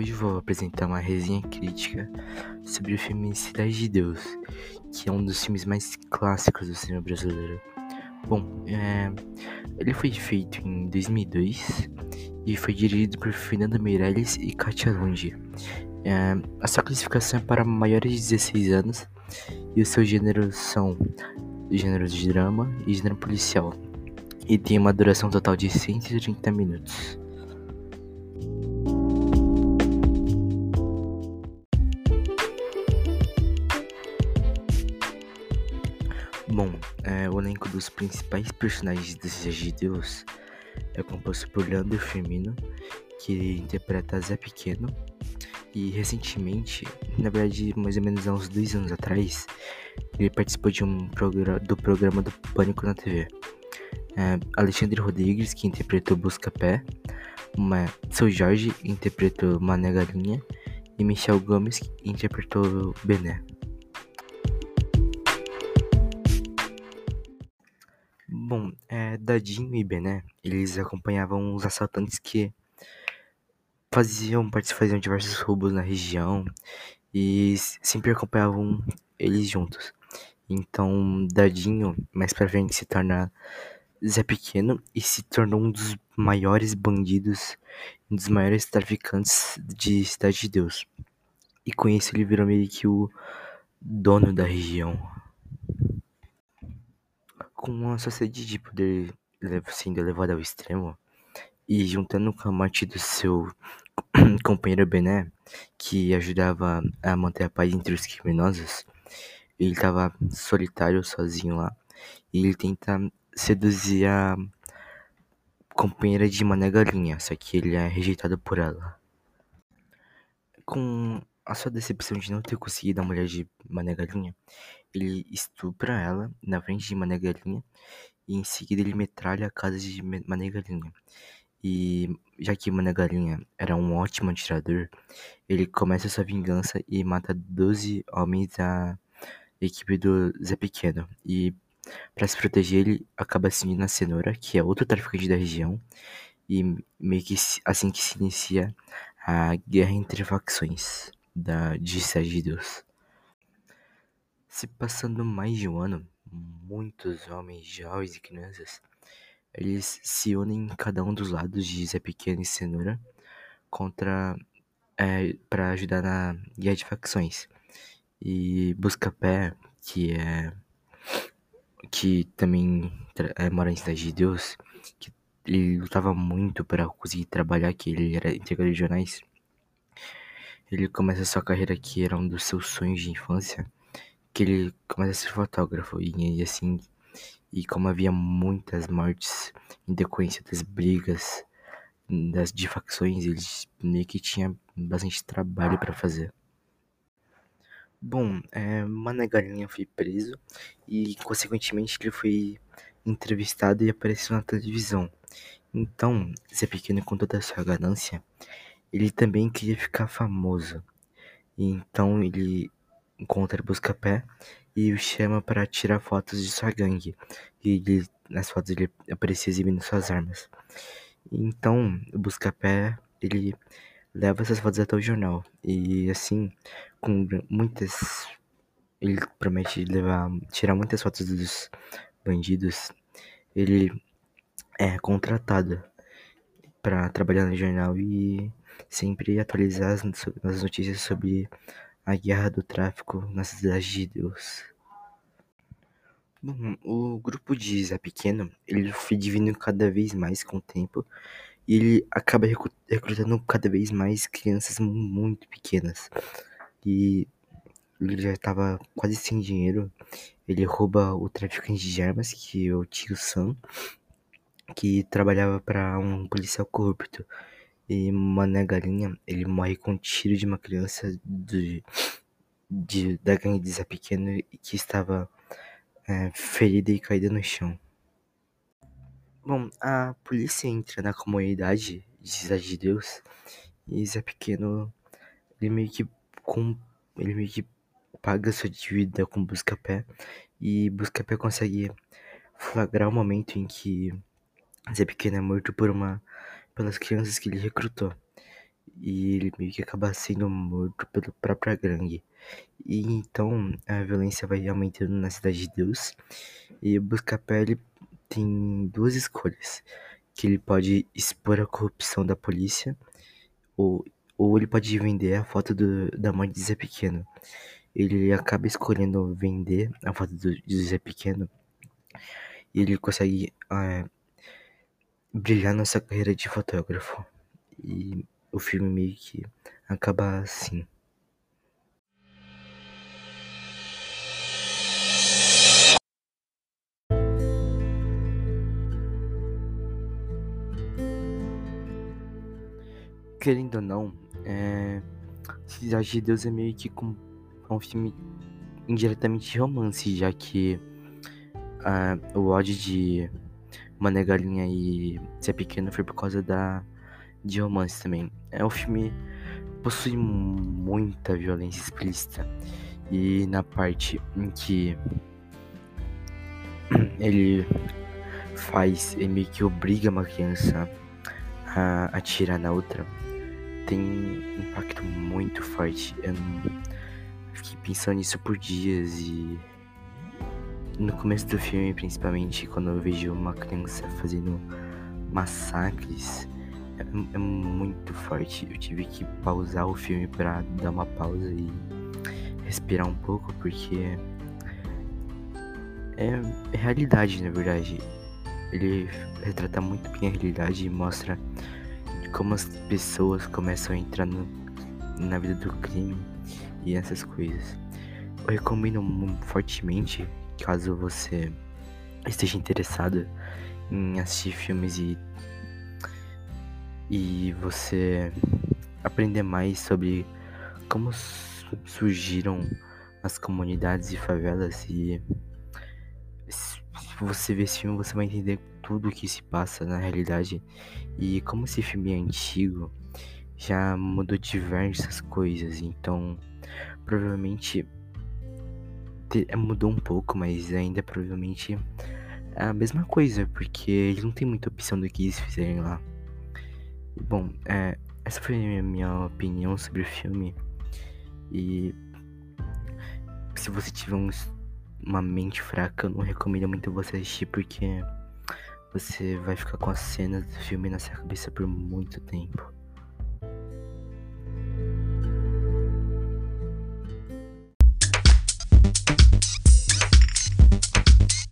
hoje vou apresentar uma resenha crítica sobre o filme Cidade de Deus, que é um dos filmes mais clássicos do cinema brasileiro. Bom, é, ele foi feito em 2002 e foi dirigido por Fernanda Meirelles e Katia Lunge. É, a sua classificação é para maiores de 16 anos e os seus gêneros são gêneros de drama e gênero policial. E tem uma duração total de 130 minutos. Dos principais personagens de de Deus é composto por Leandro Firmino, que interpreta Zé Pequeno, e recentemente, na verdade, mais ou menos há uns dois anos atrás, ele participou de um programa do programa do Pânico na TV. É, Alexandre Rodrigues, que interpretou Busca Pé, uma, Seu Jorge interpretou Mané Galinha e Michel Gomes interpretou Bené. Bom, é, Dadinho e Bené, eles acompanhavam os assaltantes que faziam, faziam diversos roubos na região e sempre acompanhavam eles juntos. Então, Dadinho, mais pra frente, se torna Zé Pequeno e se tornou um dos maiores bandidos, um dos maiores traficantes de Cidade de Deus. E com isso ele virou meio que o dono da região com a sociedade de poder sendo levada ao extremo e juntando com a morte do seu companheiro Bené, que ajudava a manter a paz entre os criminosos, ele estava solitário, sozinho lá, e ele tenta seduzir a companheira de Mané Galinha, só que ele é rejeitado por ela. Com a sua decepção de não ter conseguido a mulher de Mané Galinha, ele estupra ela na frente de Mané Galinha e em seguida ele metralha a casa de Mané Galinha. E já que Mané Galinha era um ótimo atirador, ele começa sua vingança e mata 12 homens da equipe do Zé Pequeno. E para se proteger, ele acaba assumindo a Cenoura, que é outro traficante da região, e meio que assim que se inicia a guerra entre facções da de de Deus. Se passando mais de um ano, muitos homens, jovens e crianças, eles se unem em cada um dos lados de Zé Pequeno e Cenoura contra é, para ajudar na guerra de facções. E Buscapé, que é que também é, mora em Cidade de Deus, que ele lutava muito para conseguir trabalhar, que ele era entregador de jornais. Ele começa sua carreira que era um dos seus sonhos de infância que ele começa a ser fotógrafo e, e assim e como havia muitas mortes em decorrência das brigas das de facções ele meio que tinha bastante trabalho para fazer. Bom é, Mané Galinha foi preso e consequentemente ele foi entrevistado e apareceu na televisão. Então Zé Pequeno com toda a sua ganância ele também queria ficar famoso então ele encontra Buscapé e o chama para tirar fotos de sua gangue. E ele, nas fotos ele aparecia exibindo suas armas. Então, o Buscapé, ele leva essas fotos até o jornal. E assim, com muitas. Ele promete levar, tirar muitas fotos dos bandidos. Ele é contratado para trabalhar no jornal e sempre atualizar as, as notícias sobre a guerra do tráfico na cidade de Deus. Bom, o grupo de Zé Pequeno, ele foi dividindo cada vez mais com o tempo e ele acaba recrutando cada vez mais crianças muito pequenas. E ele já estava quase sem dinheiro. Ele rouba o traficante de armas, que é o tio Sam, que trabalhava para um policial corrupto. E Mané Galinha, ele morre com um tiro de uma criança de, de, da Zé Pequeno que estava é, ferida e caída no chão. Bom, a polícia entra na comunidade de Cidade de Deus e Zé Pequeno, ele meio que, com, ele meio que paga sua dívida com Buscapé e Buscapé consegue flagrar o momento em que Zé Pequeno é morto por uma pelas crianças que ele recrutou. e ele meio que acaba sendo morto pela própria gangue. E então a violência vai aumentando na Cidade de Deus e o Buscapé ele tem duas escolhas, que ele pode expor a corrupção da polícia ou, ou ele pode vender a foto do, da mãe de Zé Pequeno. Ele acaba escolhendo vender a foto do, de Zé Pequeno e ele consegue é, brilhar nessa carreira de fotógrafo. E o filme meio que acaba assim. Querendo ou não, é... Cidade de Deus é meio que com... é um filme indiretamente romance, já que uh, o ódio de Mané Galinha e Ser Pequeno foi por causa da de romance também. É um filme possui muita violência explícita e na parte em que ele faz, ele meio que obriga uma criança a atirar na outra tem um impacto muito forte. Eu fiquei pensando nisso por dias e no começo do filme, principalmente, quando eu vejo uma criança fazendo massacres, é, é muito forte. Eu tive que pausar o filme para dar uma pausa e respirar um pouco, porque é, é realidade, na verdade. Ele retrata muito bem a realidade e mostra como as pessoas começam a entrar no, na vida do crime e essas coisas. Eu recomendo fortemente, caso você esteja interessado em assistir filmes e, e você aprender mais sobre como surgiram as comunidades e favelas e se você ver esse filme você vai entender tudo o que se passa na realidade. E como esse filme é antigo, já mudou diversas coisas. Então, provavelmente mudou um pouco, mas ainda provavelmente é a mesma coisa, porque eles não tem muita opção do que eles fizerem lá. Bom, é, essa foi a minha opinião sobre o filme. E se você tiver um, uma mente fraca, eu não recomendo muito você assistir, porque você vai ficar com as cenas do filme na sua cabeça por muito tempo.